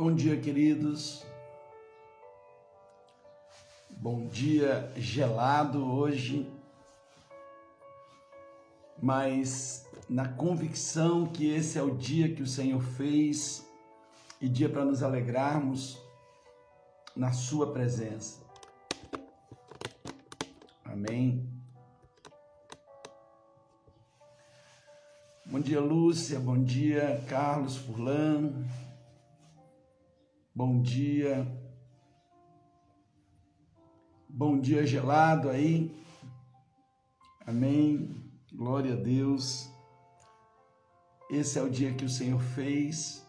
Bom dia, queridos. Bom dia gelado hoje, mas na convicção que esse é o dia que o Senhor fez e dia para nos alegrarmos na Sua presença. Amém. Bom dia, Lúcia. Bom dia, Carlos Furlan. Bom dia. Bom dia gelado aí. Amém. Glória a Deus. Esse é o dia que o Senhor fez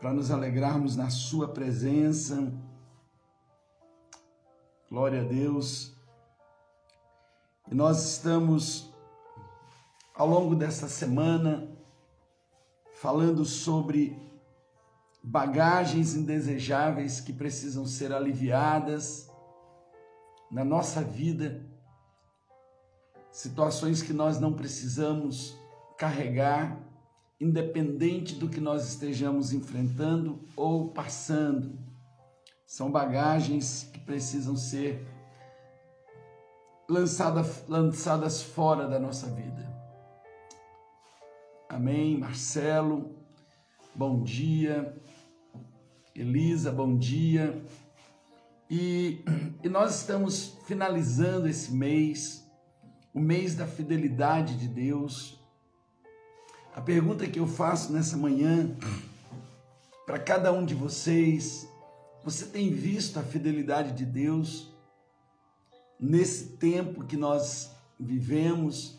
para nos alegrarmos na Sua presença. Glória a Deus. E nós estamos, ao longo dessa semana, falando sobre bagagens indesejáveis que precisam ser aliviadas na nossa vida, situações que nós não precisamos carregar, independente do que nós estejamos enfrentando ou passando. São bagagens que precisam ser lançadas, lançadas fora da nossa vida. Amém. Marcelo, bom dia. Elisa, bom dia. E, e nós estamos finalizando esse mês, o mês da fidelidade de Deus. A pergunta que eu faço nessa manhã para cada um de vocês: você tem visto a fidelidade de Deus nesse tempo que nós vivemos,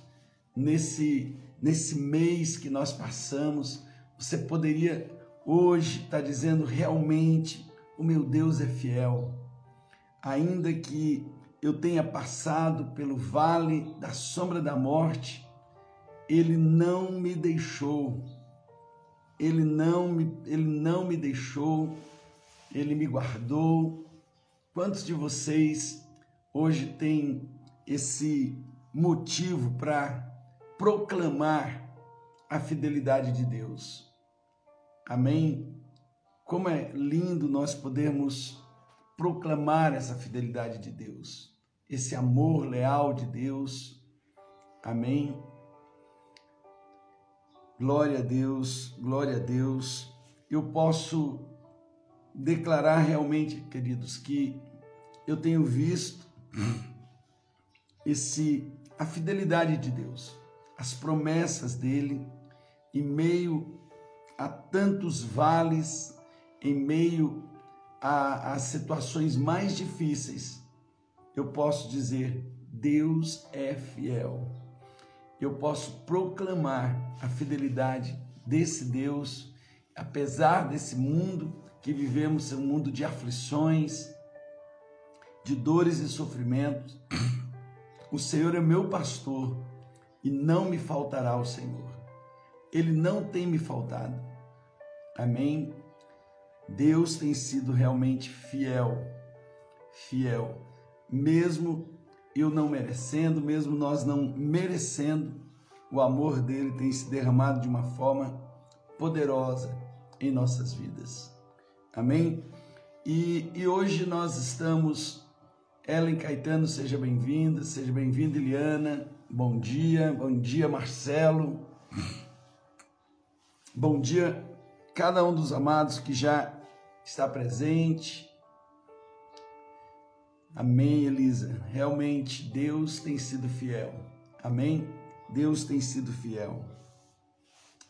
nesse, nesse mês que nós passamos? Você poderia hoje estar dizendo realmente: o meu Deus é fiel, ainda que eu tenha passado pelo vale da sombra da morte, ele não me deixou. Ele não me, ele não me deixou. Ele me guardou. Quantos de vocês hoje têm esse motivo para proclamar a fidelidade de Deus? Amém? Como é lindo nós podermos proclamar essa fidelidade de Deus, esse amor leal de Deus. Amém? Glória a Deus, glória a Deus. Eu posso declarar realmente, queridos, que eu tenho visto esse a fidelidade de Deus, as promessas dele em meio a tantos vales, em meio a situações mais difíceis. Eu posso dizer: Deus é fiel eu posso proclamar a fidelidade desse Deus, apesar desse mundo que vivemos, um mundo de aflições, de dores e sofrimentos. O Senhor é meu pastor e não me faltará o Senhor. Ele não tem me faltado. Amém? Deus tem sido realmente fiel, fiel, mesmo eu não merecendo, mesmo nós não merecendo, o amor dele tem se derramado de uma forma poderosa em nossas vidas. Amém? E, e hoje nós estamos, Ellen Caetano, seja bem-vinda, seja bem-vinda, Eliana, bom dia, bom dia, Marcelo, bom dia, cada um dos amados que já está presente, Amém, Elisa. Realmente Deus tem sido fiel. Amém? Deus tem sido fiel.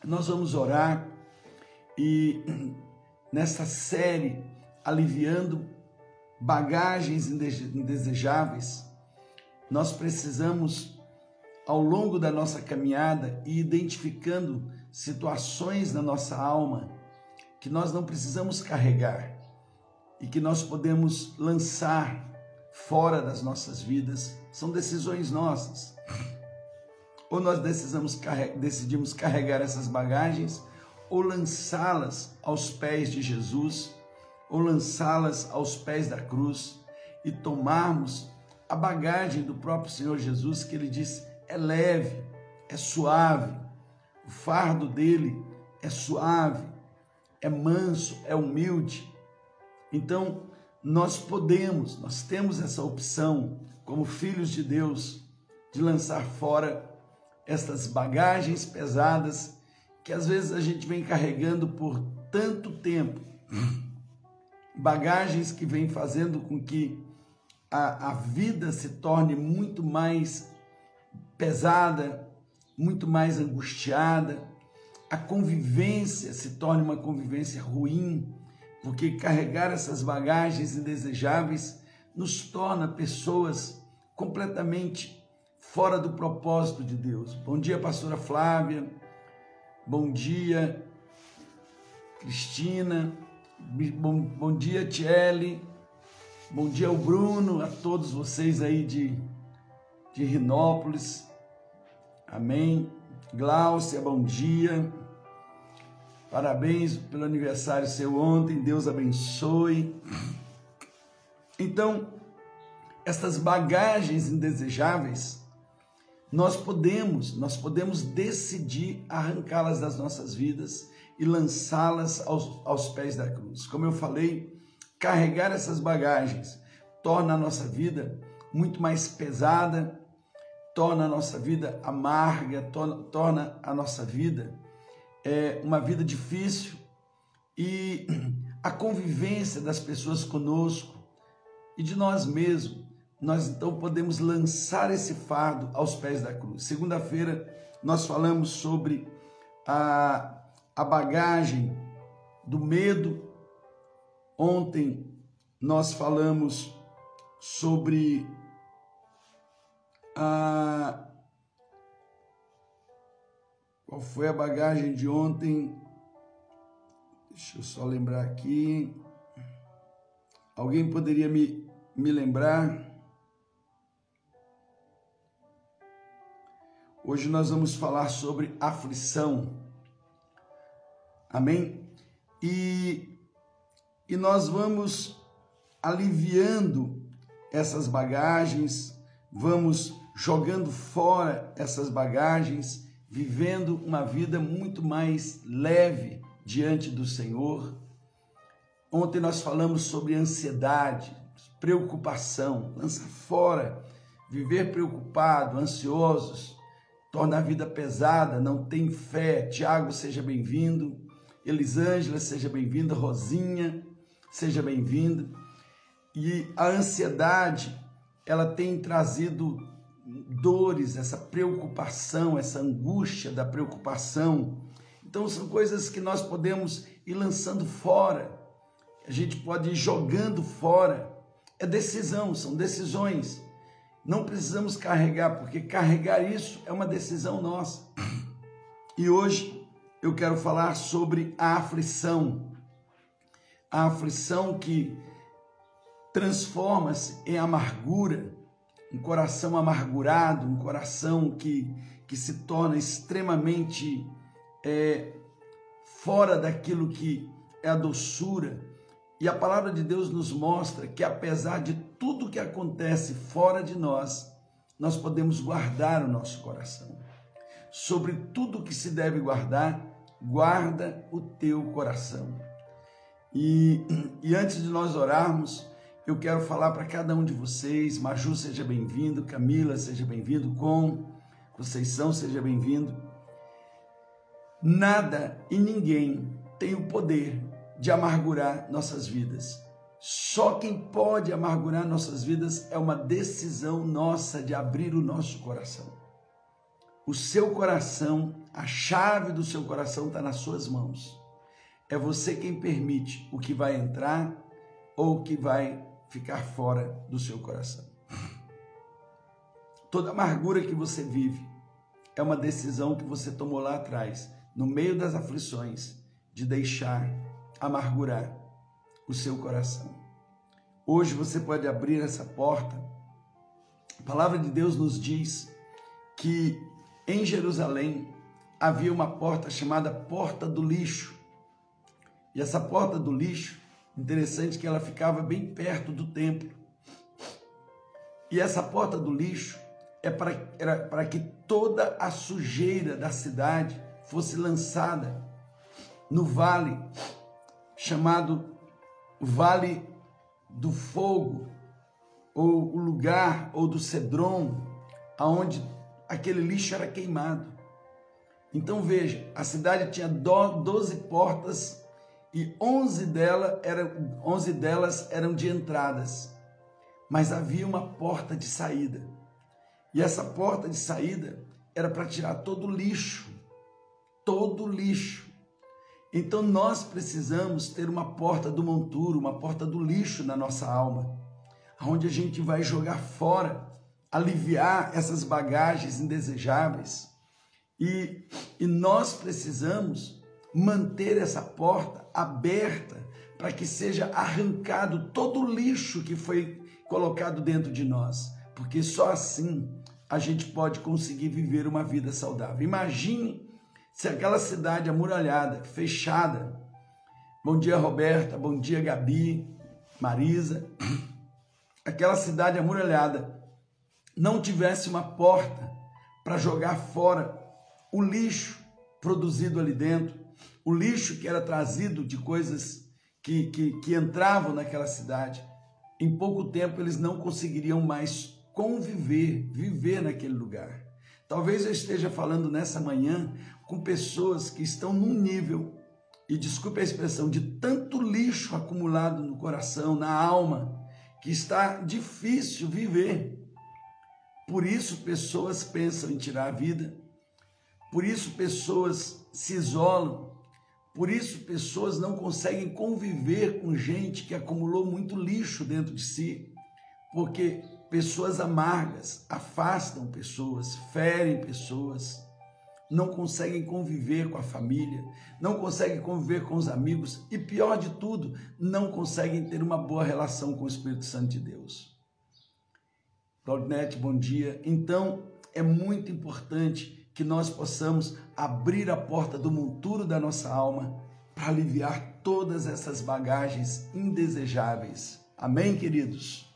Nós vamos orar e nessa série aliviando bagagens indesejáveis, nós precisamos ao longo da nossa caminhada e identificando situações na nossa alma que nós não precisamos carregar e que nós podemos lançar fora das nossas vidas, são decisões nossas. Ou nós decidimos, carregar essas bagagens, ou lançá-las aos pés de Jesus, ou lançá-las aos pés da cruz e tomarmos a bagagem do próprio Senhor Jesus, que ele disse é leve, é suave, o fardo dele é suave, é manso, é humilde. Então, nós podemos, nós temos essa opção, como filhos de Deus, de lançar fora estas bagagens pesadas que às vezes a gente vem carregando por tanto tempo. Bagagens que vem fazendo com que a, a vida se torne muito mais pesada, muito mais angustiada, a convivência se torne uma convivência ruim, porque carregar essas bagagens indesejáveis nos torna pessoas completamente fora do propósito de Deus. Bom dia, pastora Flávia. Bom dia, Cristina. Bom, bom dia, Tiele. Bom dia ao Bruno, a todos vocês aí de, de Rinópolis. Amém. Gláucia, bom dia. Parabéns pelo aniversário seu ontem, Deus abençoe. Então, essas bagagens indesejáveis, nós podemos, nós podemos decidir arrancá-las das nossas vidas e lançá-las aos, aos pés da cruz. Como eu falei, carregar essas bagagens torna a nossa vida muito mais pesada, torna a nossa vida amarga, torna, torna a nossa vida é, uma vida difícil e a convivência das pessoas conosco e de nós mesmos, nós então podemos lançar esse fardo aos pés da cruz. Segunda-feira nós falamos sobre a, a bagagem do medo. Ontem nós falamos sobre a qual foi a bagagem de ontem? Deixa eu só lembrar aqui. Alguém poderia me, me lembrar? Hoje nós vamos falar sobre aflição. Amém? E, e nós vamos aliviando essas bagagens, vamos jogando fora essas bagagens vivendo uma vida muito mais leve diante do Senhor. Ontem nós falamos sobre ansiedade, preocupação, lança fora. Viver preocupado, ansiosos, torna a vida pesada, não tem fé. Tiago, seja bem-vindo. Elisângela, seja bem-vinda. Rosinha, seja bem-vinda. E a ansiedade, ela tem trazido dores, essa preocupação, essa angústia da preocupação. Então são coisas que nós podemos ir lançando fora. A gente pode ir jogando fora. É decisão, são decisões. Não precisamos carregar, porque carregar isso é uma decisão nossa. E hoje eu quero falar sobre a aflição. A aflição que transforma-se em amargura um coração amargurado, um coração que, que se torna extremamente é, fora daquilo que é a doçura. E a palavra de Deus nos mostra que, apesar de tudo que acontece fora de nós, nós podemos guardar o nosso coração. Sobre tudo que se deve guardar, guarda o teu coração. E, e antes de nós orarmos, eu quero falar para cada um de vocês. Maju, seja bem-vindo. Camila, seja bem-vindo. Com Conceição, seja bem-vindo. Nada e ninguém tem o poder de amargurar nossas vidas. Só quem pode amargurar nossas vidas é uma decisão nossa de abrir o nosso coração. O seu coração, a chave do seu coração está nas suas mãos. É você quem permite o que vai entrar ou o que vai ficar fora do seu coração. Toda amargura que você vive é uma decisão que você tomou lá atrás, no meio das aflições, de deixar amargurar o seu coração. Hoje você pode abrir essa porta. A palavra de Deus nos diz que em Jerusalém havia uma porta chamada Porta do Lixo. E essa porta do lixo Interessante que ela ficava bem perto do templo. E essa porta do lixo é para, era para que toda a sujeira da cidade fosse lançada no vale chamado Vale do Fogo, ou o lugar, ou do Cedron, aonde aquele lixo era queimado. Então veja, a cidade tinha 12 portas e 11, dela eram, 11 delas eram de entradas, mas havia uma porta de saída. E essa porta de saída era para tirar todo o lixo, todo o lixo. Então nós precisamos ter uma porta do monturo, uma porta do lixo na nossa alma, onde a gente vai jogar fora, aliviar essas bagagens indesejáveis. E, e nós precisamos manter essa porta aberta para que seja arrancado todo o lixo que foi colocado dentro de nós, porque só assim a gente pode conseguir viver uma vida saudável. Imagine se aquela cidade amuralhada, fechada. Bom dia, Roberta. Bom dia, Gabi, Marisa. Aquela cidade amuralhada não tivesse uma porta para jogar fora o lixo produzido ali dentro, o lixo que era trazido de coisas que, que, que entravam naquela cidade. Em pouco tempo eles não conseguiriam mais conviver, viver naquele lugar. Talvez eu esteja falando nessa manhã com pessoas que estão num nível, e desculpe a expressão, de tanto lixo acumulado no coração, na alma, que está difícil viver. Por isso pessoas pensam em tirar a vida, por isso pessoas se isolam, por isso pessoas não conseguem conviver com gente que acumulou muito lixo dentro de si, porque Pessoas amargas afastam pessoas, ferem pessoas, não conseguem conviver com a família, não conseguem conviver com os amigos e, pior de tudo, não conseguem ter uma boa relação com o Espírito Santo de Deus. Claudinete, bom dia. Então, é muito importante que nós possamos abrir a porta do monturo da nossa alma para aliviar todas essas bagagens indesejáveis. Amém, queridos?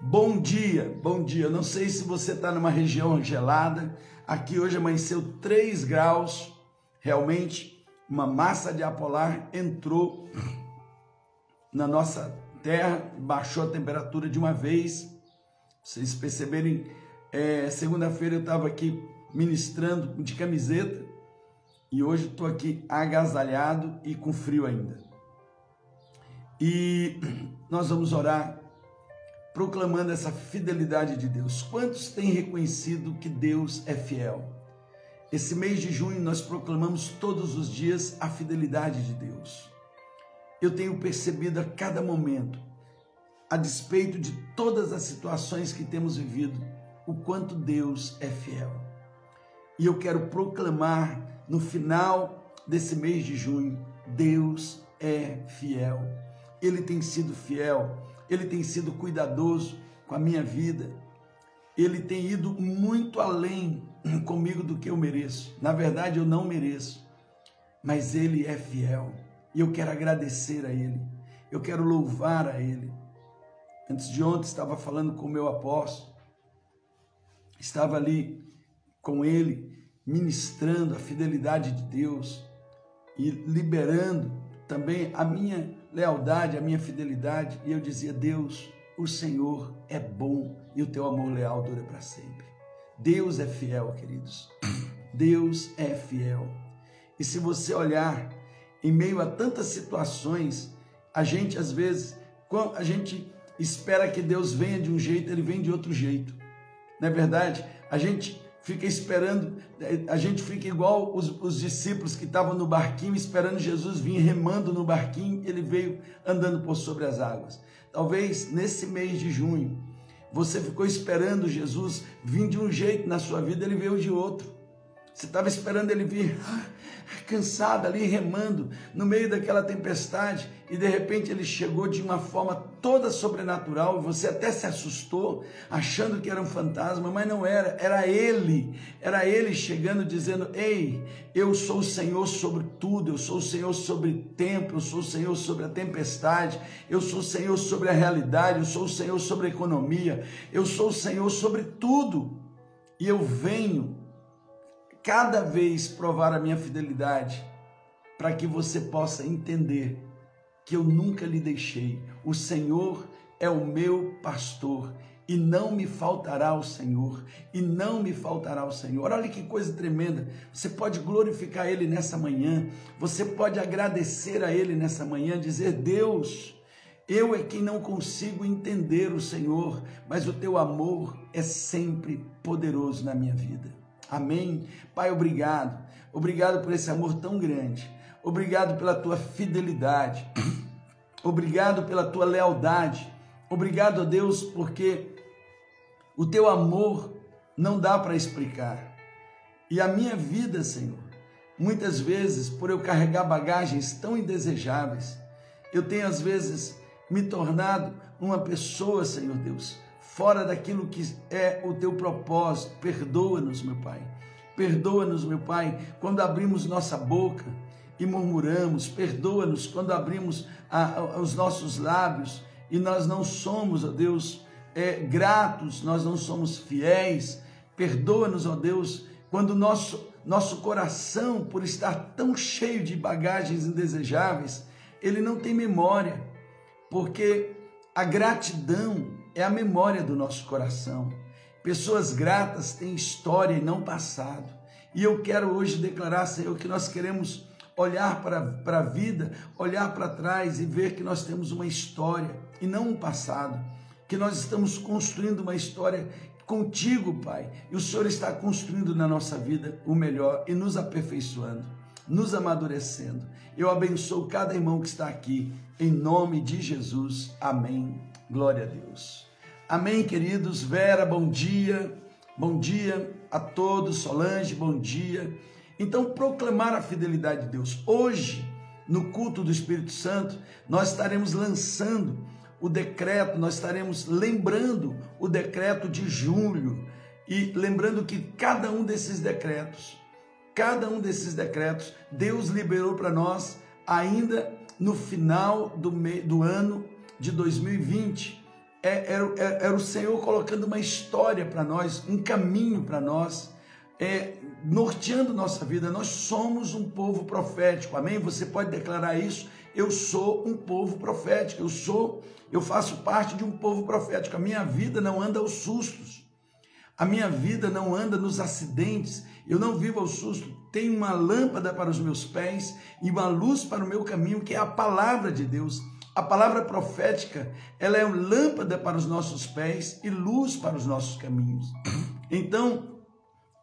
Bom dia, bom dia. Não sei se você está numa região gelada. Aqui hoje amanheceu 3 graus. Realmente, uma massa de apolar entrou na nossa terra, baixou a temperatura de uma vez. Vocês perceberem, é, segunda-feira eu estava aqui ministrando de camiseta e hoje estou aqui agasalhado e com frio ainda. E nós vamos orar proclamando essa fidelidade de Deus. Quantos têm reconhecido que Deus é fiel? Esse mês de junho nós proclamamos todos os dias a fidelidade de Deus. Eu tenho percebido a cada momento, a despeito de todas as situações que temos vivido, o quanto Deus é fiel. E eu quero proclamar no final desse mês de junho: Deus é fiel. Ele tem sido fiel ele tem sido cuidadoso com a minha vida, ele tem ido muito além comigo do que eu mereço. Na verdade, eu não mereço, mas ele é fiel e eu quero agradecer a ele, eu quero louvar a ele. Antes de ontem, estava falando com o meu apóstolo, estava ali com ele, ministrando a fidelidade de Deus e liberando também a minha lealdade, a minha fidelidade, e eu dizia: Deus, o Senhor é bom e o teu amor leal dura para sempre. Deus é fiel, queridos. Deus é fiel. E se você olhar em meio a tantas situações, a gente às vezes, a gente espera que Deus venha de um jeito, ele vem de outro jeito. Não é verdade? A gente fica esperando, a gente fica igual os, os discípulos que estavam no barquinho esperando Jesus vir remando no barquinho, ele veio andando por sobre as águas. Talvez nesse mês de junho, você ficou esperando Jesus vir de um jeito na sua vida, ele veio de outro. Você estava esperando ele vir cansado ali, remando no meio daquela tempestade, e de repente ele chegou de uma forma toda sobrenatural, você até se assustou, achando que era um fantasma, mas não era, era ele, era ele chegando dizendo: Ei, eu sou o Senhor sobre tudo, eu sou o Senhor sobre o tempo, eu sou o Senhor sobre a tempestade, eu sou o Senhor sobre a realidade, eu sou o Senhor sobre a economia, eu sou o Senhor sobre tudo, e eu venho cada vez provar a minha fidelidade, para que você possa entender que eu nunca lhe deixei. O Senhor é o meu pastor e não me faltará o Senhor, e não me faltará o Senhor. Olha que coisa tremenda. Você pode glorificar Ele nessa manhã, você pode agradecer a Ele nessa manhã, dizer: Deus, eu é quem não consigo entender o Senhor, mas o teu amor é sempre poderoso na minha vida. Amém? Pai, obrigado. Obrigado por esse amor tão grande. Obrigado pela tua fidelidade. Obrigado pela tua lealdade. Obrigado a Deus porque o teu amor não dá para explicar. E a minha vida, Senhor, muitas vezes, por eu carregar bagagens tão indesejáveis, eu tenho às vezes me tornado uma pessoa, Senhor Deus, fora daquilo que é o teu propósito. Perdoa-nos, meu Pai. Perdoa-nos, meu Pai, quando abrimos nossa boca e murmuramos. Perdoa-nos quando abrimos a, a, os nossos lábios e nós não somos, ó Deus, é, gratos, nós não somos fiéis. Perdoa-nos, ó Deus, quando nosso, nosso coração, por estar tão cheio de bagagens indesejáveis, ele não tem memória, porque a gratidão é a memória do nosso coração. Pessoas gratas têm história e não passado. E eu quero hoje declarar, Senhor, que nós queremos olhar para, para a vida, olhar para trás e ver que nós temos uma história e não um passado que nós estamos construindo uma história contigo, Pai, e o Senhor está construindo na nossa vida o melhor e nos aperfeiçoando, nos amadurecendo. Eu abençoo cada irmão que está aqui, em nome de Jesus. Amém. Glória a Deus. Amém, queridos. Vera, bom dia. Bom dia a todos. Solange, bom dia. Então, proclamar a fidelidade de Deus. Hoje, no culto do Espírito Santo, nós estaremos lançando o decreto, nós estaremos lembrando o decreto de julho e lembrando que cada um desses decretos, cada um desses decretos, Deus liberou para nós ainda no final do, do ano de 2020. É, era, era, era o Senhor colocando uma história para nós, um caminho para nós, é, norteando nossa vida. Nós somos um povo profético, amém? Você pode declarar isso eu sou um povo profético, eu sou, eu faço parte de um povo profético. A minha vida não anda aos sustos. A minha vida não anda nos acidentes, eu não vivo ao susto. Tenho uma lâmpada para os meus pés e uma luz para o meu caminho, que é a palavra de Deus. A palavra profética, ela é uma lâmpada para os nossos pés e luz para os nossos caminhos. Então,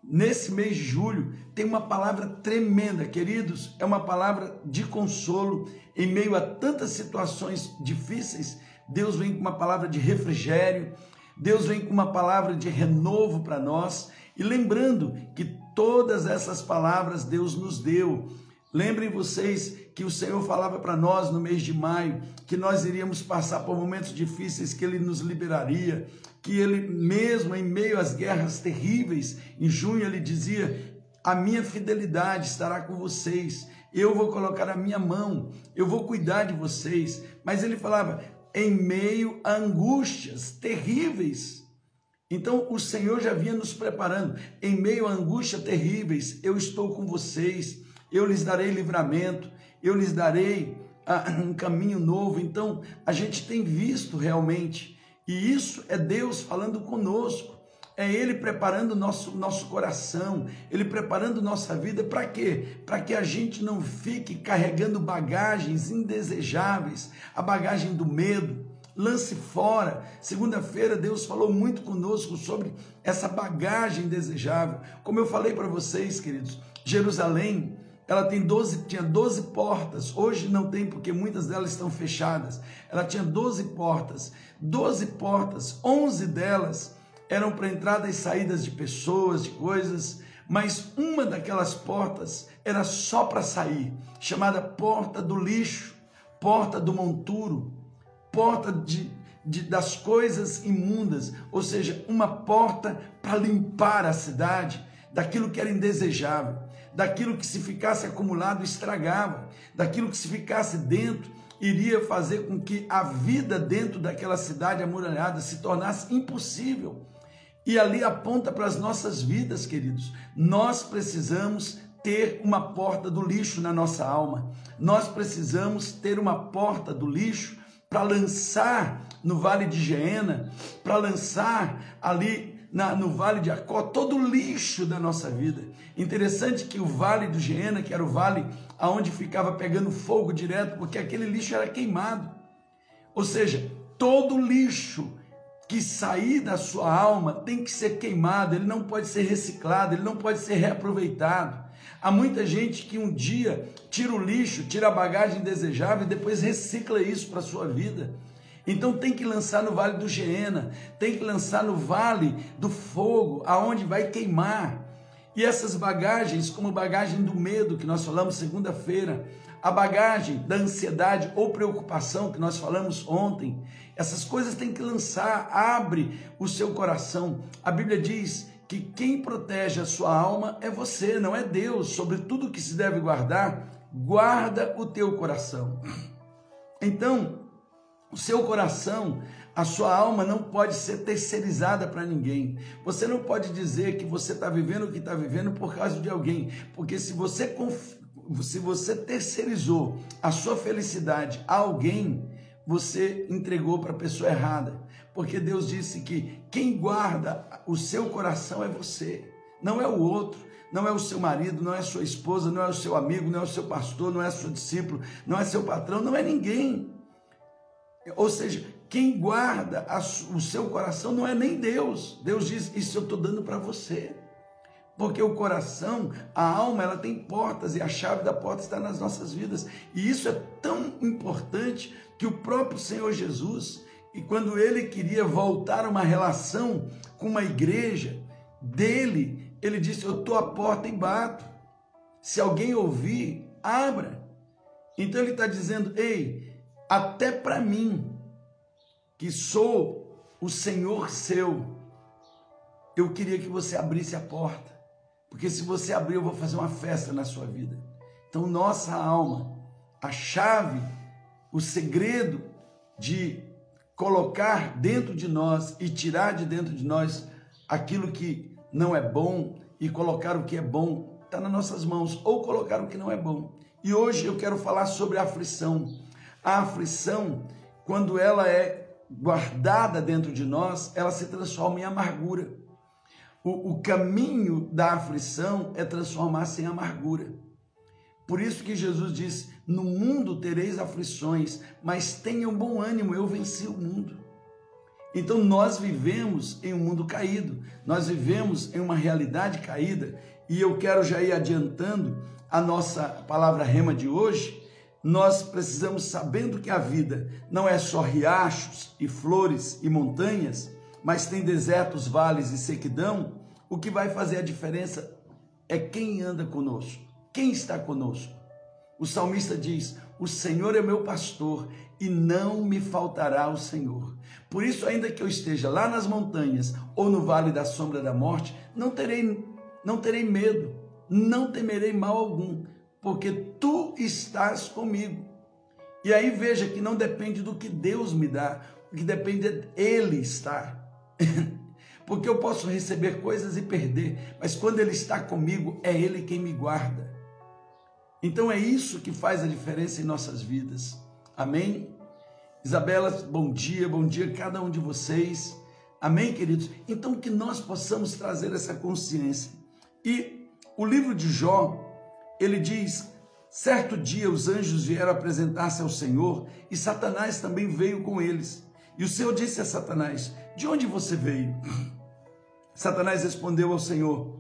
nesse mês de julho, tem uma palavra tremenda, queridos, é uma palavra de consolo em meio a tantas situações difíceis. Deus vem com uma palavra de refrigério, Deus vem com uma palavra de renovo para nós. E lembrando que todas essas palavras Deus nos deu. Lembrem vocês que o Senhor falava para nós no mês de maio que nós iríamos passar por momentos difíceis, que Ele nos liberaria, que Ele, mesmo em meio às guerras terríveis, em junho Ele dizia: A minha fidelidade estará com vocês, eu vou colocar a minha mão, eu vou cuidar de vocês. Mas Ele falava: em meio a angústias terríveis. Então o Senhor já vinha nos preparando. Em meio a angústias terríveis, eu estou com vocês eu lhes darei livramento, eu lhes darei ah, um caminho novo. Então, a gente tem visto realmente, e isso é Deus falando conosco, é Ele preparando nosso, nosso coração, Ele preparando nossa vida para quê? Para que a gente não fique carregando bagagens indesejáveis, a bagagem do medo, lance fora. Segunda-feira Deus falou muito conosco sobre essa bagagem desejável. Como eu falei para vocês, queridos, Jerusalém ela tem 12, tinha 12 portas. Hoje não tem porque muitas delas estão fechadas. Ela tinha 12 portas. 12 portas, 11 delas eram para entradas e saídas de pessoas, de coisas, mas uma daquelas portas era só para sair, chamada porta do lixo, porta do monturo, porta de, de, das coisas imundas, ou seja, uma porta para limpar a cidade daquilo que era indesejável daquilo que se ficasse acumulado estragava, daquilo que se ficasse dentro iria fazer com que a vida dentro daquela cidade amuralhada se tornasse impossível. E ali aponta para as nossas vidas, queridos. Nós precisamos ter uma porta do lixo na nossa alma. Nós precisamos ter uma porta do lixo para lançar no vale de Geena, para lançar ali na, no vale de Acó todo o lixo da nossa vida. Interessante que o vale do Geena, que era o vale aonde ficava pegando fogo direto, porque aquele lixo era queimado. Ou seja, todo lixo que sair da sua alma tem que ser queimado, ele não pode ser reciclado, ele não pode ser reaproveitado. Há muita gente que um dia tira o lixo, tira a bagagem desejável e depois recicla isso para a sua vida. Então tem que lançar no vale do Geena, tem que lançar no vale do fogo, aonde vai queimar. E essas bagagens, como bagagem do medo que nós falamos segunda-feira, a bagagem da ansiedade ou preocupação que nós falamos ontem, essas coisas tem que lançar, abre o seu coração. A Bíblia diz que quem protege a sua alma é você, não é Deus. Sobre tudo que se deve guardar, guarda o teu coração. Então, o seu coração, a sua alma não pode ser terceirizada para ninguém. Você não pode dizer que você está vivendo o que está vivendo por causa de alguém, porque se você se você terceirizou a sua felicidade a alguém, você entregou para a pessoa errada. Porque Deus disse que quem guarda o seu coração é você, não é o outro, não é o seu marido, não é sua esposa, não é o seu amigo, não é o seu pastor, não é o seu discípulo, não é seu patrão, não é ninguém. Ou seja, quem guarda o seu coração não é nem Deus. Deus diz: Isso eu estou dando para você. Porque o coração, a alma, ela tem portas e a chave da porta está nas nossas vidas. E isso é tão importante que o próprio Senhor Jesus, e quando ele queria voltar uma relação com uma igreja dele, ele disse: Eu estou à porta e bato. Se alguém ouvir, abra. Então ele está dizendo: Ei, até para mim, que sou o Senhor seu, eu queria que você abrisse a porta. Porque se você abrir, eu vou fazer uma festa na sua vida. Então, nossa alma, a chave, o segredo de colocar dentro de nós e tirar de dentro de nós aquilo que não é bom e colocar o que é bom, está nas nossas mãos, ou colocar o que não é bom. E hoje eu quero falar sobre a aflição. A aflição, quando ela é guardada dentro de nós, ela se transforma em amargura. O, o caminho da aflição é transformar-se em amargura. Por isso que Jesus diz: No mundo tereis aflições, mas tenham bom ânimo, eu venci o mundo. Então nós vivemos em um mundo caído, nós vivemos em uma realidade caída, e eu quero já ir adiantando a nossa palavra rema de hoje. Nós precisamos, sabendo que a vida não é só riachos e flores e montanhas, mas tem desertos, vales e sequidão, o que vai fazer a diferença é quem anda conosco, quem está conosco. O salmista diz: O Senhor é meu pastor e não me faltará o Senhor. Por isso, ainda que eu esteja lá nas montanhas ou no vale da sombra da morte, não terei, não terei medo, não temerei mal algum, porque tu estás comigo. E aí veja que não depende do que Deus me dá, o que depende é Ele estar. Porque eu posso receber coisas e perder, mas quando Ele está comigo, é Ele quem me guarda. Então é isso que faz a diferença em nossas vidas. Amém? Isabela, bom dia, bom dia a cada um de vocês. Amém, queridos? Então que nós possamos trazer essa consciência. E o livro de Jó, ele diz: certo dia os anjos vieram apresentar-se ao Senhor e Satanás também veio com eles. E o Senhor disse a Satanás: De onde você veio? Satanás respondeu ao Senhor: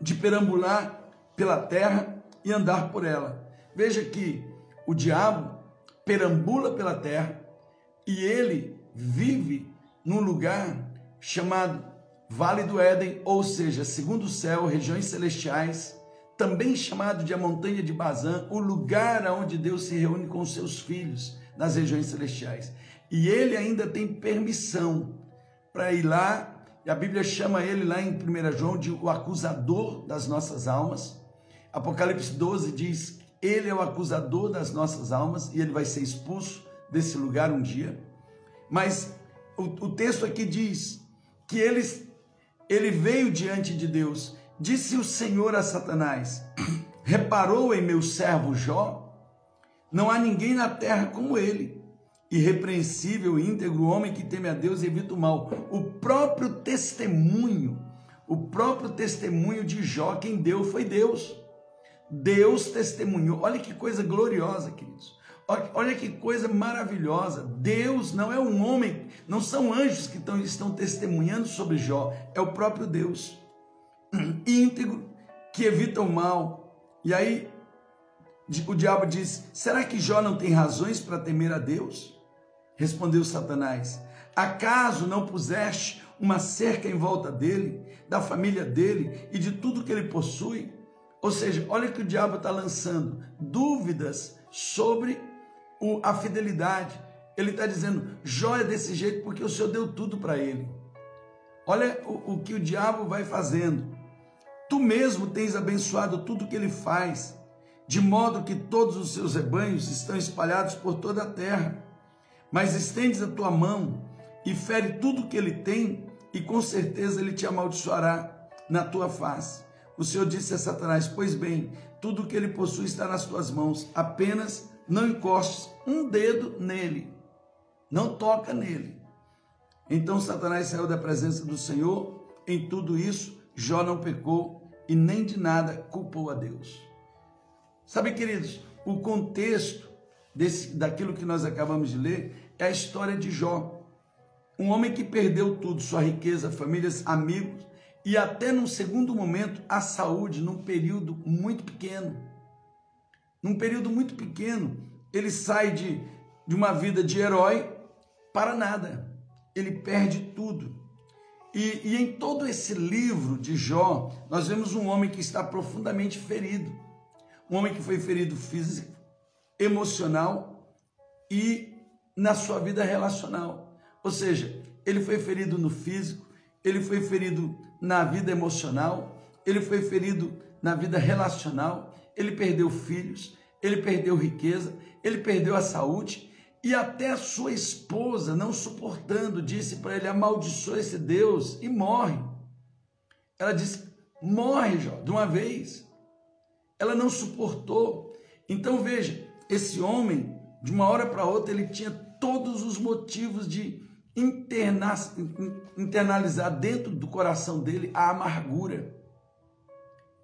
De perambular pela terra e andar por ela. Veja que o diabo perambula pela terra e ele vive num lugar chamado Vale do Éden, ou seja, segundo o céu, regiões celestiais, também chamado de a montanha de Bazã, o lugar onde Deus se reúne com os seus filhos nas regiões celestiais. E ele ainda tem permissão para ir lá, e a Bíblia chama ele lá em 1 João de o acusador das nossas almas. Apocalipse 12 diz: Ele é o acusador das nossas almas e ele vai ser expulso desse lugar um dia. Mas o, o texto aqui diz que ele, ele veio diante de Deus. Disse o Senhor a Satanás: reparou em meu servo Jó? Não há ninguém na terra como ele. Irrepreensível íntegro homem que teme a Deus e evita o mal. O próprio testemunho, o próprio testemunho de Jó, quem deu foi Deus. Deus testemunhou. Olha que coisa gloriosa, queridos. Olha que coisa maravilhosa. Deus não é um homem, não são anjos que estão, estão testemunhando sobre Jó, é o próprio Deus. Íntegro, que evita o mal. E aí o diabo diz: Será que Jó não tem razões para temer a Deus? Respondeu Satanás: Acaso não puseste uma cerca em volta dele, da família dele e de tudo que ele possui? Ou seja, olha que o diabo está lançando dúvidas sobre o, a fidelidade. Ele está dizendo: Jó é desse jeito porque o Senhor deu tudo para ele. Olha o, o que o diabo vai fazendo. Tu mesmo tens abençoado tudo que ele faz, de modo que todos os seus rebanhos estão espalhados por toda a terra. Mas estendes a tua mão e fere tudo que ele tem, e com certeza ele te amaldiçoará na tua face. O Senhor disse a Satanás: Pois bem, tudo que ele possui está nas tuas mãos, apenas não encostes um dedo nele, não toca nele. Então Satanás saiu da presença do Senhor, em tudo isso Jó não pecou e nem de nada culpou a Deus. Sabe, queridos, o contexto desse, daquilo que nós acabamos de ler é a história de Jó. Um homem que perdeu tudo, sua riqueza, famílias, amigos e até num segundo momento a saúde, num período muito pequeno num período muito pequeno, ele sai de, de uma vida de herói para nada. Ele perde tudo. E, e em todo esse livro de Jó, nós vemos um homem que está profundamente ferido. Um homem que foi ferido físico, emocional e na sua vida relacional. Ou seja, ele foi ferido no físico, ele foi ferido na vida emocional, ele foi ferido na vida relacional, ele perdeu filhos, ele perdeu riqueza, ele perdeu a saúde e até sua esposa, não suportando, disse para ele: amaldiçoa esse Deus e morre. Ela disse: morre, Jó, de uma vez. Ela não suportou. Então veja, esse homem, de uma hora para outra, ele tinha todos os motivos de internalizar dentro do coração dele a amargura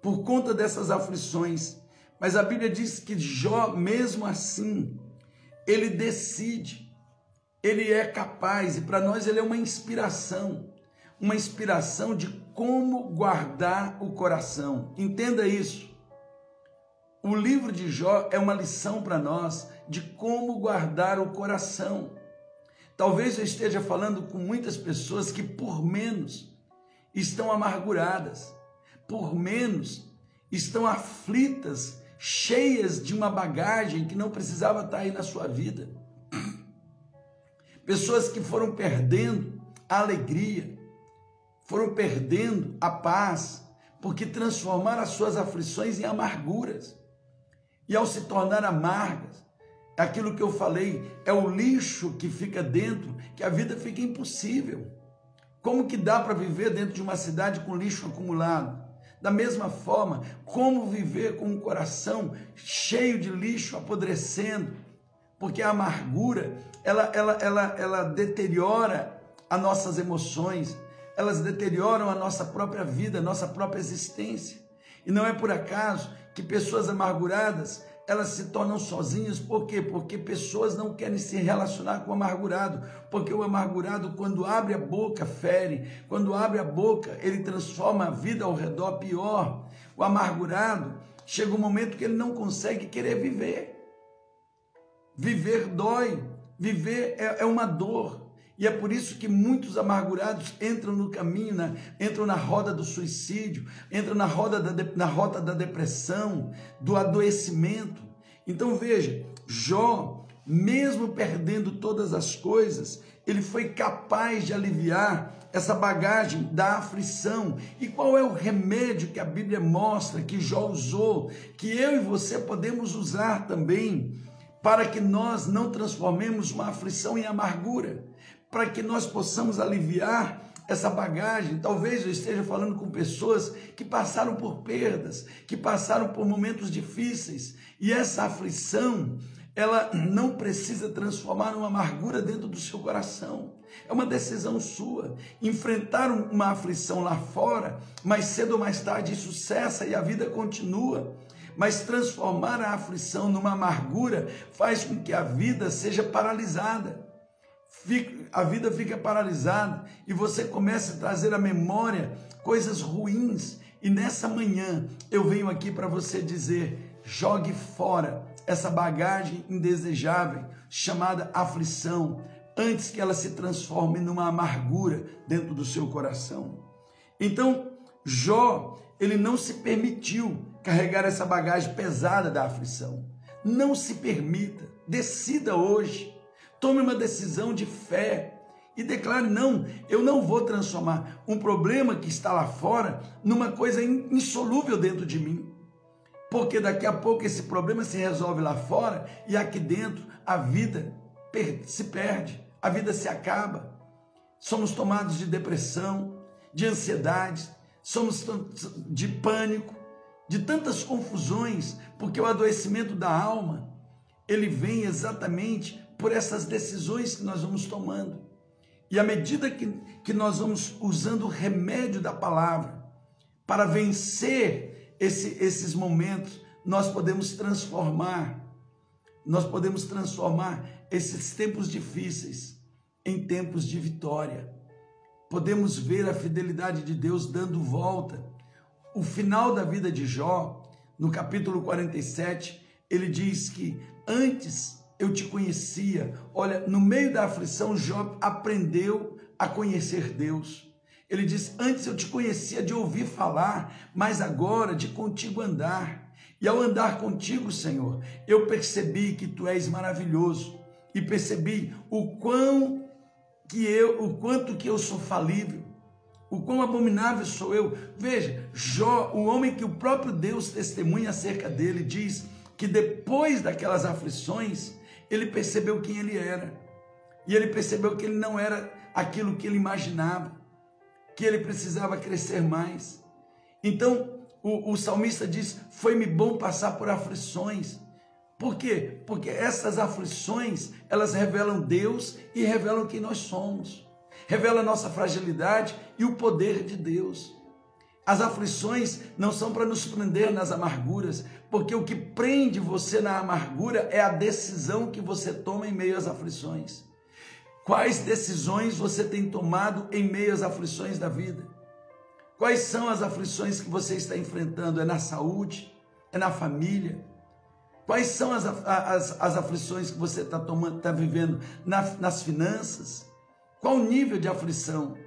por conta dessas aflições. Mas a Bíblia diz que Jó, mesmo assim, ele decide, ele é capaz, e para nós ele é uma inspiração, uma inspiração de como guardar o coração. Entenda isso. O livro de Jó é uma lição para nós de como guardar o coração. Talvez eu esteja falando com muitas pessoas que, por menos, estão amarguradas, por menos estão aflitas, cheias de uma bagagem que não precisava estar aí na sua vida. Pessoas que foram perdendo a alegria, foram perdendo a paz, porque transformaram as suas aflições em amarguras. E ao se tornar amargas, aquilo que eu falei, é o lixo que fica dentro, que a vida fica impossível. Como que dá para viver dentro de uma cidade com lixo acumulado? Da mesma forma, como viver com um coração cheio de lixo apodrecendo? Porque a amargura, ela, ela, ela, ela deteriora as nossas emoções, elas deterioram a nossa própria vida, a nossa própria existência. E não é por acaso que pessoas amarguradas, elas se tornam sozinhas, por quê? Porque pessoas não querem se relacionar com o amargurado, porque o amargurado, quando abre a boca, fere, quando abre a boca, ele transforma a vida ao redor pior. O amargurado chega um momento que ele não consegue querer viver. Viver dói, viver é, é uma dor. E é por isso que muitos amargurados entram no caminho, na, entram na roda do suicídio, entram na roda, da, na rota da depressão, do adoecimento. Então veja, Jó, mesmo perdendo todas as coisas, ele foi capaz de aliviar essa bagagem da aflição. E qual é o remédio que a Bíblia mostra que Jó usou, que eu e você podemos usar também, para que nós não transformemos uma aflição em amargura? Para que nós possamos aliviar essa bagagem. Talvez eu esteja falando com pessoas que passaram por perdas, que passaram por momentos difíceis, e essa aflição, ela não precisa transformar numa amargura dentro do seu coração. É uma decisão sua. Enfrentar uma aflição lá fora, mais cedo ou mais tarde isso cessa e a vida continua. Mas transformar a aflição numa amargura faz com que a vida seja paralisada. A vida fica paralisada e você começa a trazer à memória coisas ruins. E nessa manhã eu venho aqui para você dizer: jogue fora essa bagagem indesejável chamada aflição, antes que ela se transforme numa amargura dentro do seu coração. Então, Jó, ele não se permitiu carregar essa bagagem pesada da aflição. Não se permita, decida hoje, tome uma decisão de fé e declare: não, eu não vou transformar um problema que está lá fora numa coisa insolúvel dentro de mim. Porque daqui a pouco esse problema se resolve lá fora e aqui dentro a vida se perde, a vida se acaba. Somos tomados de depressão, de ansiedade, somos de pânico, de tantas confusões, porque o adoecimento da alma, ele vem exatamente por essas decisões que nós vamos tomando. E à medida que, que nós vamos usando o remédio da palavra para vencer esse, esses momentos, nós podemos transformar, nós podemos transformar esses tempos difíceis em tempos de vitória. Podemos ver a fidelidade de Deus dando volta o final da vida de Jó, no capítulo 47, ele diz que antes eu te conhecia. Olha, no meio da aflição, Jó aprendeu a conhecer Deus. Ele diz: Antes eu te conhecia de ouvir falar, mas agora de contigo andar. E ao andar contigo, Senhor, eu percebi que tu és maravilhoso e percebi o quão que eu, o quanto que eu sou falível o quão abominável sou eu. Veja, Jó, o homem que o próprio Deus testemunha acerca dele, diz que depois daquelas aflições, ele percebeu quem ele era. E ele percebeu que ele não era aquilo que ele imaginava, que ele precisava crescer mais. Então, o, o salmista diz: Foi-me bom passar por aflições. Por quê? Porque essas aflições, elas revelam Deus e revelam quem nós somos revela a nossa fragilidade e o poder de Deus. As aflições não são para nos prender nas amarguras, porque o que prende você na amargura é a decisão que você toma em meio às aflições. Quais decisões você tem tomado em meio às aflições da vida? Quais são as aflições que você está enfrentando? É na saúde? É na família? Quais são as, as, as aflições que você está está vivendo na, nas finanças? Qual o nível de aflição?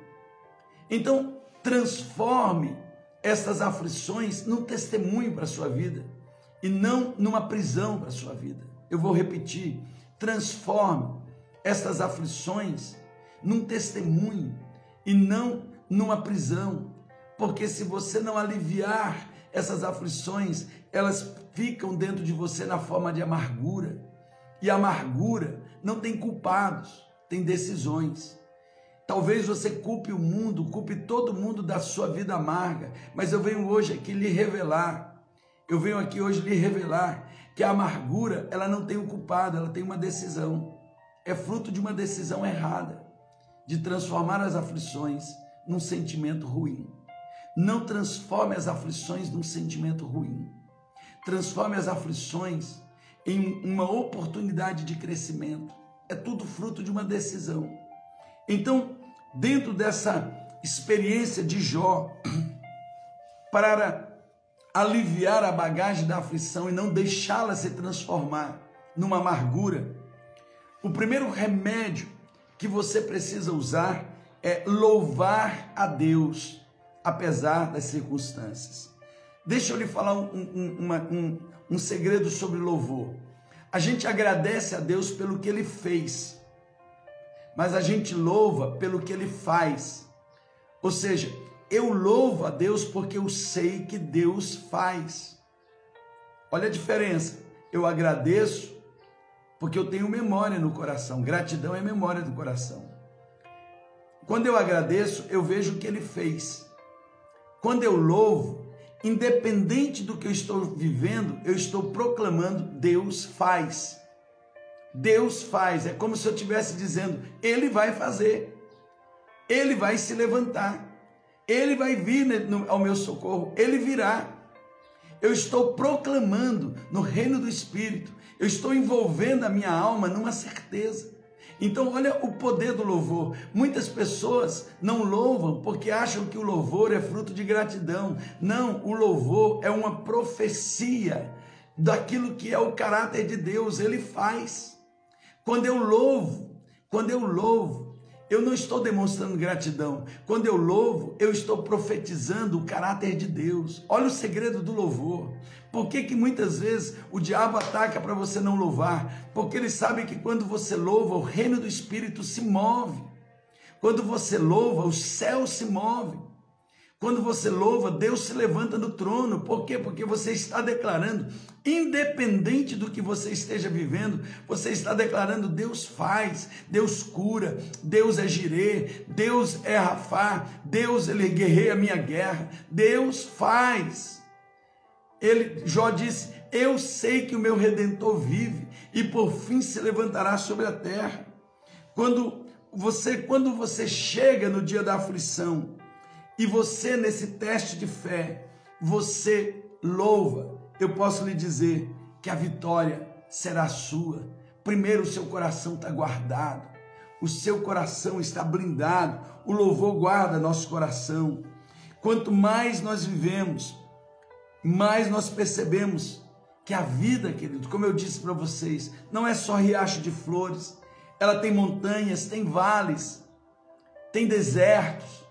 Então, transforme essas aflições num testemunho para a sua vida e não numa prisão para a sua vida. Eu vou repetir: transforme essas aflições num testemunho e não numa prisão, porque se você não aliviar essas aflições, elas ficam dentro de você na forma de amargura. E amargura não tem culpados, tem decisões. Talvez você culpe o mundo, culpe todo mundo da sua vida amarga, mas eu venho hoje aqui lhe revelar, eu venho aqui hoje lhe revelar que a amargura, ela não tem um culpado, ela tem uma decisão. É fruto de uma decisão errada, de transformar as aflições num sentimento ruim. Não transforme as aflições num sentimento ruim. Transforme as aflições em uma oportunidade de crescimento. É tudo fruto de uma decisão. Então, dentro dessa experiência de Jó, para aliviar a bagagem da aflição e não deixá-la se transformar numa amargura, o primeiro remédio que você precisa usar é louvar a Deus, apesar das circunstâncias. Deixa eu lhe falar um, um, uma, um, um segredo sobre louvor. A gente agradece a Deus pelo que ele fez mas a gente louva pelo que ele faz. Ou seja, eu louvo a Deus porque eu sei que Deus faz. Olha a diferença. Eu agradeço porque eu tenho memória no coração. Gratidão é memória do coração. quando eu agradeço, eu vejo o que ele fez. Quando eu louvo, independente do que eu estou vivendo, eu estou proclamando Deus faz. Deus faz. É como se eu estivesse dizendo, Ele vai fazer. Ele vai se levantar. Ele vai vir ao meu socorro. Ele virá. Eu estou proclamando no reino do Espírito. Eu estou envolvendo a minha alma numa certeza. Então, olha o poder do louvor. Muitas pessoas não louvam porque acham que o louvor é fruto de gratidão. Não, o louvor é uma profecia daquilo que é o caráter de Deus, ele faz. Quando eu louvo, quando eu louvo, eu não estou demonstrando gratidão. Quando eu louvo, eu estou profetizando o caráter de Deus. Olha o segredo do louvor. Por que, que muitas vezes o diabo ataca para você não louvar? Porque ele sabe que quando você louva, o reino do Espírito se move. Quando você louva, o céu se move. Quando você louva, Deus se levanta do trono. Por quê? Porque você está declarando, independente do que você esteja vivendo, você está declarando: Deus faz, Deus cura, Deus é girê, Deus é rafá, Deus ele guerreia a minha guerra, Deus faz. Ele, Jó disse: Eu sei que o meu redentor vive e por fim se levantará sobre a terra. Quando você, quando você chega no dia da aflição, e você, nesse teste de fé, você louva, eu posso lhe dizer que a vitória será sua. Primeiro, o seu coração está guardado, o seu coração está blindado, o louvor guarda nosso coração. Quanto mais nós vivemos, mais nós percebemos que a vida, querido, como eu disse para vocês, não é só riacho de flores, ela tem montanhas, tem vales, tem desertos,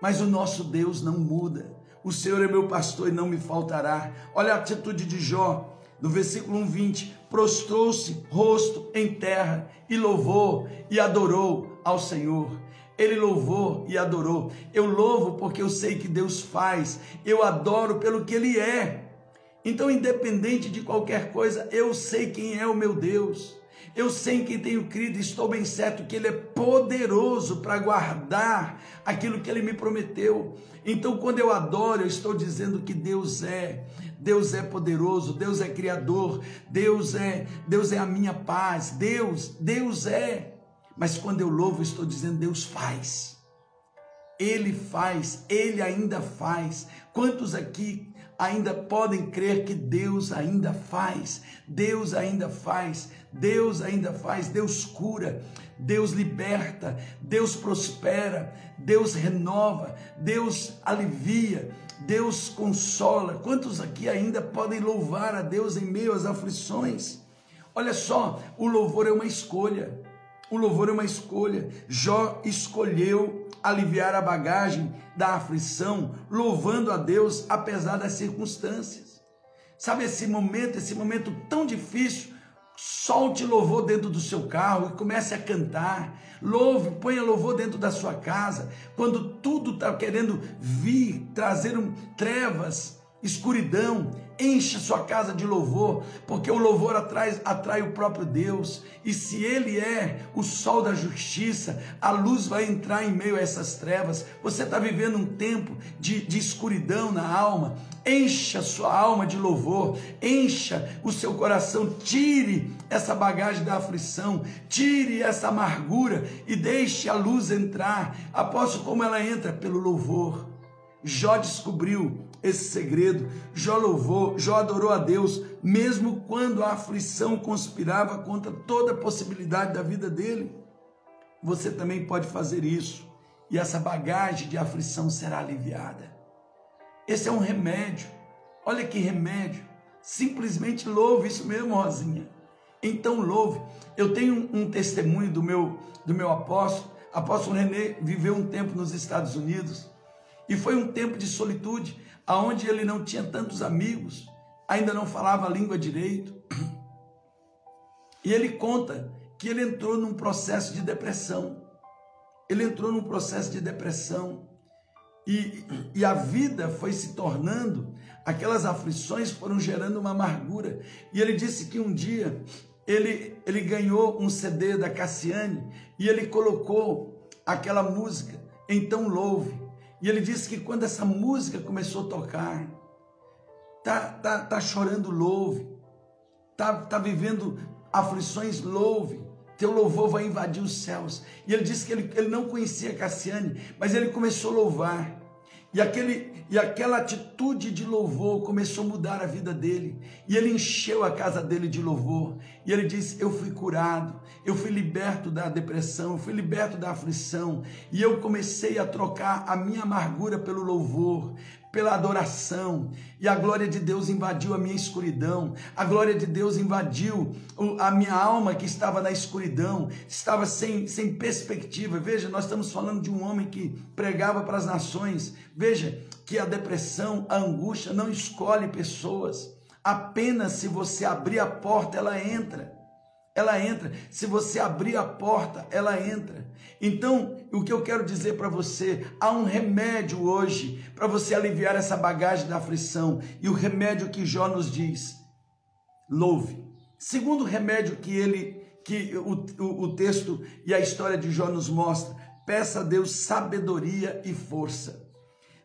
mas o nosso Deus não muda. O Senhor é meu pastor e não me faltará. Olha a atitude de Jó, no versículo 20: prostrou-se rosto em terra e louvou e adorou ao Senhor. Ele louvou e adorou. Eu louvo porque eu sei que Deus faz. Eu adoro pelo que Ele é. Então, independente de qualquer coisa, eu sei quem é o meu Deus. Eu sei em quem tenho crido e estou bem certo que Ele é poderoso para guardar aquilo que Ele me prometeu. Então, quando eu adoro, eu estou dizendo que Deus é. Deus é poderoso, Deus é criador, Deus é, Deus é a minha paz, Deus, Deus é. Mas quando eu louvo, eu estou dizendo Deus faz. Ele faz, ele ainda faz. Quantos aqui ainda podem crer que Deus ainda faz, Deus ainda faz, Deus ainda faz, Deus cura, Deus liberta, Deus prospera, Deus renova, Deus alivia, Deus consola. Quantos aqui ainda podem louvar a Deus em meio às aflições? Olha só, o louvor é uma escolha. O louvor é uma escolha. Jó escolheu aliviar a bagagem da aflição, louvando a Deus apesar das circunstâncias. Sabe esse momento, esse momento tão difícil? Solte louvor dentro do seu carro e comece a cantar. Louve, ponha louvor dentro da sua casa. Quando tudo está querendo vir, trazer um, trevas, escuridão, encha sua casa de louvor, porque o louvor atrai, atrai o próprio Deus, e se Ele é o sol da justiça, a luz vai entrar em meio a essas trevas. Você está vivendo um tempo de, de escuridão na alma, encha sua alma de louvor, encha o seu coração, tire essa bagagem da aflição, tire essa amargura e deixe a luz entrar. Aposto como ela entra pelo louvor. Jó descobriu esse segredo. Jó louvou, Jó adorou a Deus, mesmo quando a aflição conspirava contra toda a possibilidade da vida dele. Você também pode fazer isso, e essa bagagem de aflição será aliviada. Esse é um remédio. Olha que remédio. Simplesmente louve isso mesmo, Rosinha. Então louve. Eu tenho um testemunho do meu do meu apóstolo. Apóstolo René viveu um tempo nos Estados Unidos e foi um tempo de solitude aonde ele não tinha tantos amigos, ainda não falava a língua direito. E ele conta que ele entrou num processo de depressão. Ele entrou num processo de depressão. E, e a vida foi se tornando, aquelas aflições foram gerando uma amargura. E ele disse que um dia ele, ele ganhou um CD da Cassiane e ele colocou aquela música, então louve. E ele disse que quando essa música começou a tocar, tá, tá, tá chorando, louve, tá, tá vivendo aflições, louve. Teu louvor vai invadir os céus. E ele disse que ele, ele não conhecia Cassiane, mas ele começou a louvar. E, aquele, e aquela atitude de louvor começou a mudar a vida dele. E ele encheu a casa dele de louvor. E ele disse: Eu fui curado, eu fui liberto da depressão, eu fui liberto da aflição. E eu comecei a trocar a minha amargura pelo louvor pela adoração, e a glória de Deus invadiu a minha escuridão, a glória de Deus invadiu a minha alma que estava na escuridão, estava sem, sem perspectiva. Veja, nós estamos falando de um homem que pregava para as nações. Veja que a depressão, a angústia não escolhe pessoas, apenas se você abrir a porta, ela entra ela entra. Se você abrir a porta, ela entra. Então, o que eu quero dizer para você, há um remédio hoje para você aliviar essa bagagem da aflição. E o remédio que Jó nos diz: louve. Segundo remédio que ele que o, o, o texto e a história de Jó nos mostra, peça a Deus sabedoria e força.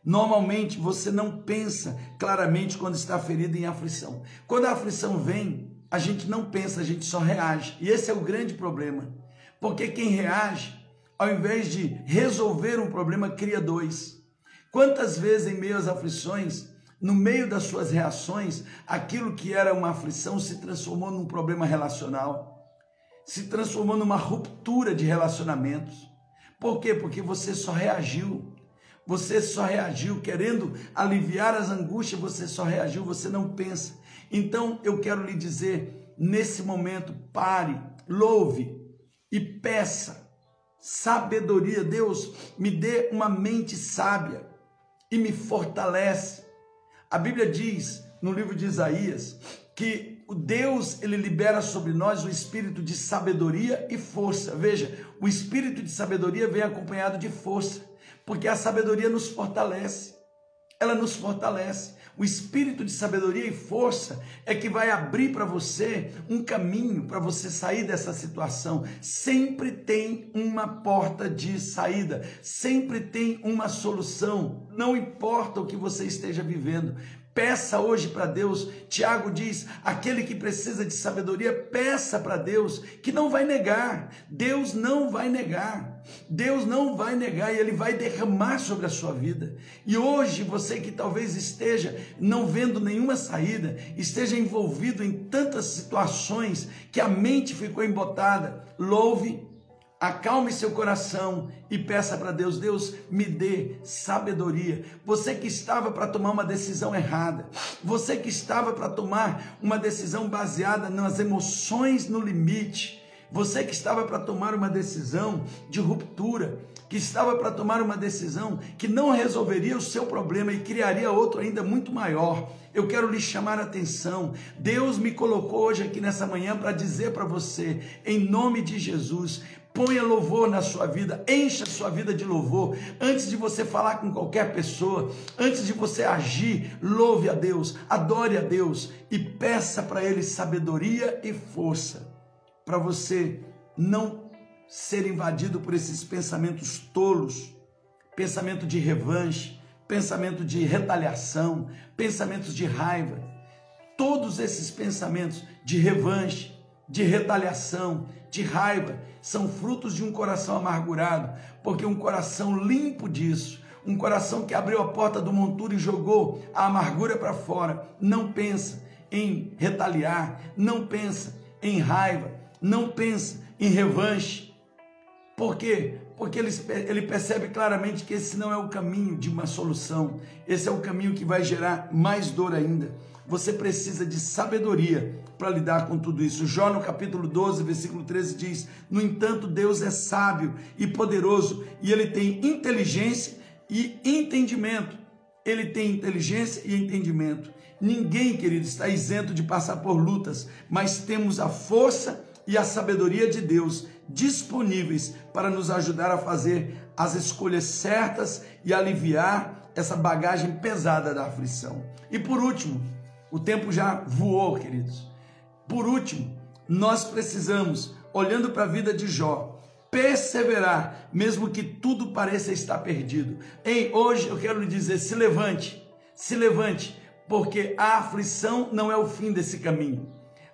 Normalmente você não pensa claramente quando está ferido em aflição. Quando a aflição vem, a gente não pensa, a gente só reage. E esse é o grande problema. Porque quem reage, ao invés de resolver um problema, cria dois. Quantas vezes em meio às aflições, no meio das suas reações, aquilo que era uma aflição se transformou num problema relacional, se transformou numa ruptura de relacionamentos. Por quê? Porque você só reagiu. Você só reagiu querendo aliviar as angústias, você só reagiu, você não pensa. Então eu quero lhe dizer, nesse momento, pare, louve e peça sabedoria. Deus, me dê uma mente sábia e me fortalece. A Bíblia diz no livro de Isaías que o Deus ele libera sobre nós o espírito de sabedoria e força. Veja, o espírito de sabedoria vem acompanhado de força, porque a sabedoria nos fortalece. Ela nos fortalece. O espírito de sabedoria e força é que vai abrir para você um caminho para você sair dessa situação. Sempre tem uma porta de saída, sempre tem uma solução. Não importa o que você esteja vivendo, Peça hoje para Deus. Tiago diz: aquele que precisa de sabedoria, peça para Deus, que não vai negar. Deus não vai negar. Deus não vai negar e Ele vai derramar sobre a sua vida. E hoje, você que talvez esteja não vendo nenhuma saída, esteja envolvido em tantas situações que a mente ficou embotada, louve Acalme seu coração e peça para Deus: Deus, me dê sabedoria. Você que estava para tomar uma decisão errada, você que estava para tomar uma decisão baseada nas emoções no limite, você que estava para tomar uma decisão de ruptura, que estava para tomar uma decisão que não resolveria o seu problema e criaria outro ainda muito maior. Eu quero lhe chamar a atenção. Deus me colocou hoje aqui nessa manhã para dizer para você, em nome de Jesus, Ponha louvor na sua vida, encha sua vida de louvor. Antes de você falar com qualquer pessoa, antes de você agir, louve a Deus, adore a Deus e peça para Ele sabedoria e força para você não ser invadido por esses pensamentos tolos, pensamento de revanche, pensamento de retaliação, pensamentos de raiva. Todos esses pensamentos de revanche, de retaliação, de raiva, são frutos de um coração amargurado, porque um coração limpo disso, um coração que abriu a porta do monturo e jogou a amargura para fora, não pensa em retaliar, não pensa em raiva, não pensa em revanche. Por quê? Porque ele, ele percebe claramente que esse não é o caminho de uma solução, esse é o caminho que vai gerar mais dor ainda. Você precisa de sabedoria para lidar com tudo isso. Jó, no capítulo 12, versículo 13, diz: No entanto, Deus é sábio e poderoso, e ele tem inteligência e entendimento. Ele tem inteligência e entendimento. Ninguém, querido, está isento de passar por lutas, mas temos a força e a sabedoria de Deus disponíveis para nos ajudar a fazer as escolhas certas e aliviar essa bagagem pesada da aflição. E por último, o tempo já voou, queridos. Por último, nós precisamos, olhando para a vida de Jó, perseverar, mesmo que tudo pareça estar perdido. Em hoje eu quero lhe dizer: se levante, se levante, porque a aflição não é o fim desse caminho.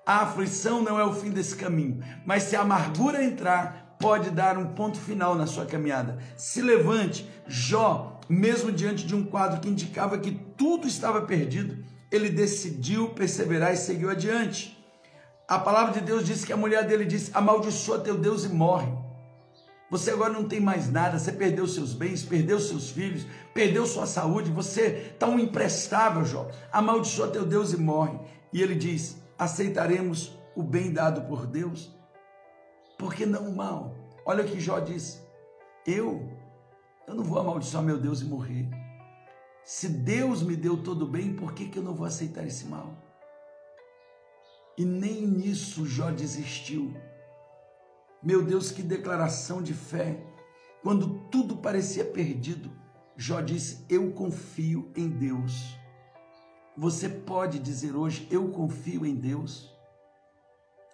A aflição não é o fim desse caminho, mas se a amargura entrar, pode dar um ponto final na sua caminhada. Se levante, Jó, mesmo diante de um quadro que indicava que tudo estava perdido, ele decidiu perseverar e seguiu adiante. A palavra de Deus diz que a mulher dele disse: Amaldiçoa teu Deus e morre. Você agora não tem mais nada, você perdeu seus bens, perdeu seus filhos, perdeu sua saúde, você está um imprestável, Jó. Amaldiçoa teu Deus e morre. E ele diz: aceitaremos o bem dado por Deus? Por que não o mal? Olha o que Jó diz: eu, eu não vou amaldiçoar meu Deus e morrer. Se Deus me deu todo bem, por que, que eu não vou aceitar esse mal? E nem nisso Jó desistiu. Meu Deus, que declaração de fé. Quando tudo parecia perdido, Jó disse: Eu confio em Deus. Você pode dizer hoje: Eu confio em Deus?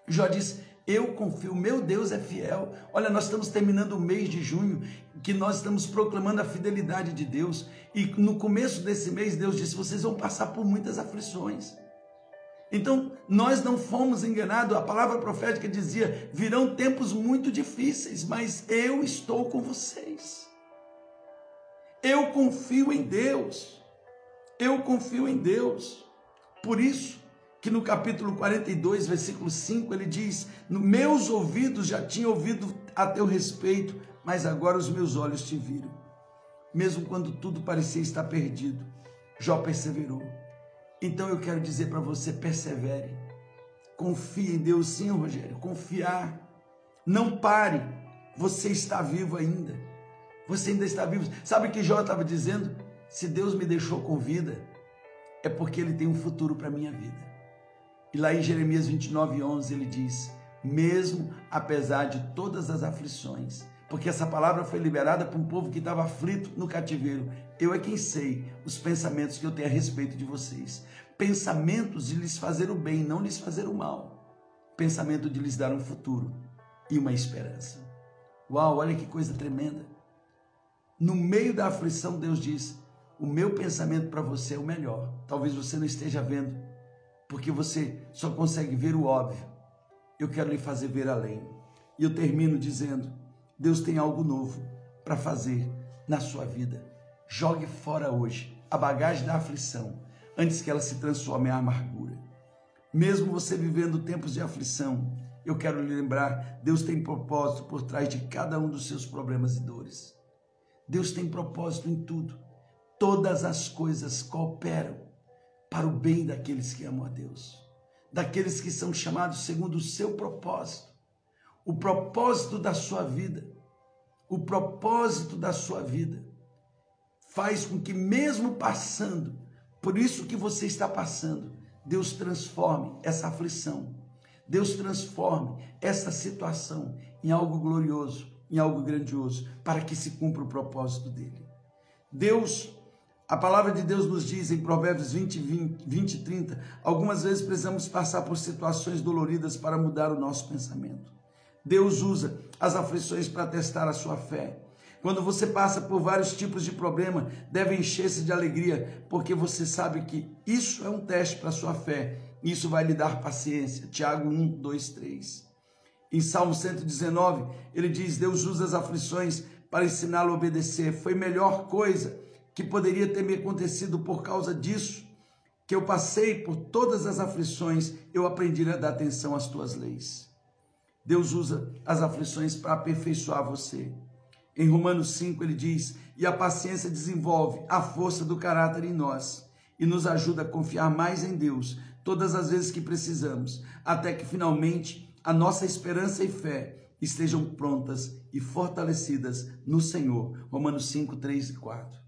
Jó disse: Eu confio, meu Deus é fiel. Olha, nós estamos terminando o mês de junho, que nós estamos proclamando a fidelidade de Deus. E no começo desse mês, Deus disse: Vocês vão passar por muitas aflições. Então, nós não fomos enganados. A palavra profética dizia: virão tempos muito difíceis, mas eu estou com vocês. Eu confio em Deus. Eu confio em Deus. Por isso que no capítulo 42, versículo 5, ele diz: Meus ouvidos já tinham ouvido a teu respeito, mas agora os meus olhos te viram. Mesmo quando tudo parecia estar perdido, Jó perseverou. Então eu quero dizer para você: persevere. Confie em Deus, sim, Rogério. Confiar. Não pare. Você está vivo ainda. Você ainda está vivo. Sabe o que Jó estava dizendo? Se Deus me deixou com vida, é porque Ele tem um futuro para a minha vida. E lá em Jeremias 29, 11, ele diz: Mesmo apesar de todas as aflições, porque essa palavra foi liberada para um povo que estava aflito no cativeiro. Eu é quem sei os pensamentos que eu tenho a respeito de vocês pensamentos de lhes fazer o bem, não lhes fazer o mal. Pensamento de lhes dar um futuro e uma esperança. Uau, olha que coisa tremenda. No meio da aflição, Deus diz: O meu pensamento para você é o melhor. Talvez você não esteja vendo, porque você só consegue ver o óbvio. Eu quero lhe fazer ver além. E eu termino dizendo: Deus tem algo novo para fazer na sua vida. Jogue fora hoje a bagagem da aflição antes que ela se transforme em amargura. Mesmo você vivendo tempos de aflição, eu quero lhe lembrar: Deus tem propósito por trás de cada um dos seus problemas e dores. Deus tem propósito em tudo. Todas as coisas cooperam para o bem daqueles que amam a Deus, daqueles que são chamados segundo o seu propósito. O propósito da sua vida, o propósito da sua vida faz com que, mesmo passando por isso que você está passando, Deus transforme essa aflição. Deus transforme essa situação em algo glorioso, em algo grandioso, para que se cumpra o propósito dele. Deus, a palavra de Deus nos diz em Provérbios 20, 20, 20 e 30, algumas vezes precisamos passar por situações doloridas para mudar o nosso pensamento. Deus usa as aflições para testar a sua fé. Quando você passa por vários tipos de problema, deve encher-se de alegria, porque você sabe que isso é um teste para a sua fé. Isso vai lhe dar paciência. Tiago 1, 2, 3. Em Salmo 119, ele diz: Deus usa as aflições para ensiná-lo a obedecer. Foi melhor coisa que poderia ter me acontecido por causa disso, que eu passei por todas as aflições, eu aprendi a dar atenção às tuas leis. Deus usa as aflições para aperfeiçoar você. Em Romanos 5 ele diz: E a paciência desenvolve a força do caráter em nós e nos ajuda a confiar mais em Deus todas as vezes que precisamos, até que finalmente a nossa esperança e fé estejam prontas e fortalecidas no Senhor. Romanos 5, 3 e 4.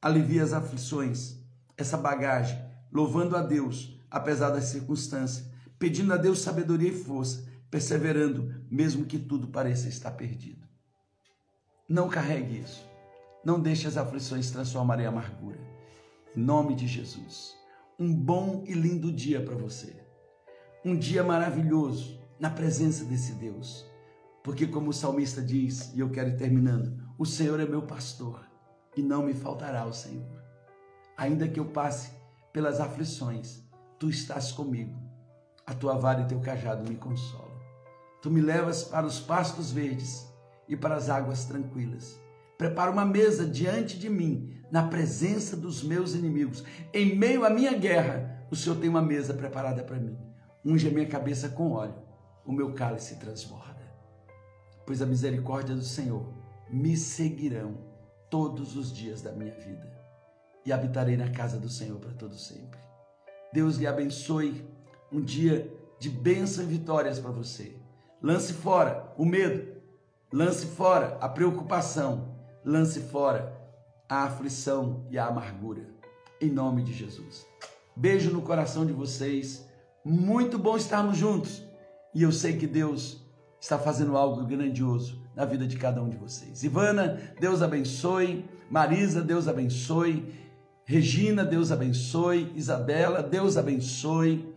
Alivia as aflições, essa bagagem, louvando a Deus, apesar das circunstâncias, pedindo a Deus sabedoria e força, perseverando, mesmo que tudo pareça estar perdido. Não carregue isso. Não deixe as aflições transformarem em amargura. Em nome de Jesus. Um bom e lindo dia para você. Um dia maravilhoso na presença desse Deus. Porque, como o salmista diz, e eu quero ir terminando, o Senhor é meu pastor e não me faltará o Senhor. Ainda que eu passe pelas aflições, tu estás comigo. A tua vara e teu cajado me consolam. Tu me levas para os pastos verdes e para as águas tranquilas. Prepara uma mesa diante de mim, na presença dos meus inimigos. Em meio à minha guerra, o Senhor tem uma mesa preparada para mim. Unge a minha cabeça com óleo, o meu cálice transborda. Pois a misericórdia do Senhor me seguirão todos os dias da minha vida e habitarei na casa do Senhor para todo sempre. Deus lhe abençoe um dia de bênção e vitórias para você. Lance fora o medo, lance fora a preocupação, lance fora a aflição e a amargura. Em nome de Jesus. Beijo no coração de vocês. Muito bom estarmos juntos. E eu sei que Deus está fazendo algo grandioso na vida de cada um de vocês. Ivana, Deus abençoe. Marisa, Deus abençoe. Regina, Deus abençoe. Isabela, Deus abençoe.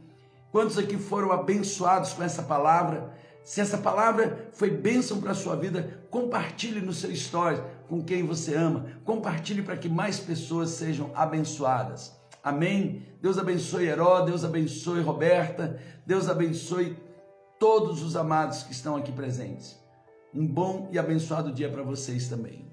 Quantos aqui foram abençoados com essa palavra? Se essa palavra foi bênção para a sua vida, compartilhe no seu stories com quem você ama. Compartilhe para que mais pessoas sejam abençoadas. Amém? Deus abençoe Heró, Deus abençoe Roberta, Deus abençoe todos os amados que estão aqui presentes. Um bom e abençoado dia para vocês também.